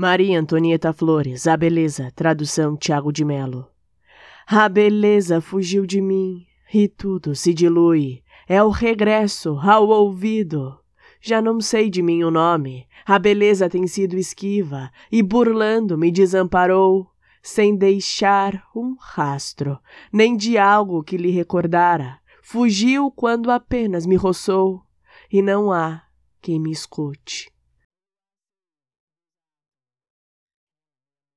Maria Antonieta Flores, A Beleza, tradução Tiago de Melo. A beleza fugiu de mim e tudo se dilui. É o regresso ao ouvido. Já não sei de mim o nome. A beleza tem sido esquiva e burlando me desamparou, sem deixar um rastro, nem de algo que lhe recordara. Fugiu quando apenas me roçou, e não há quem me escute.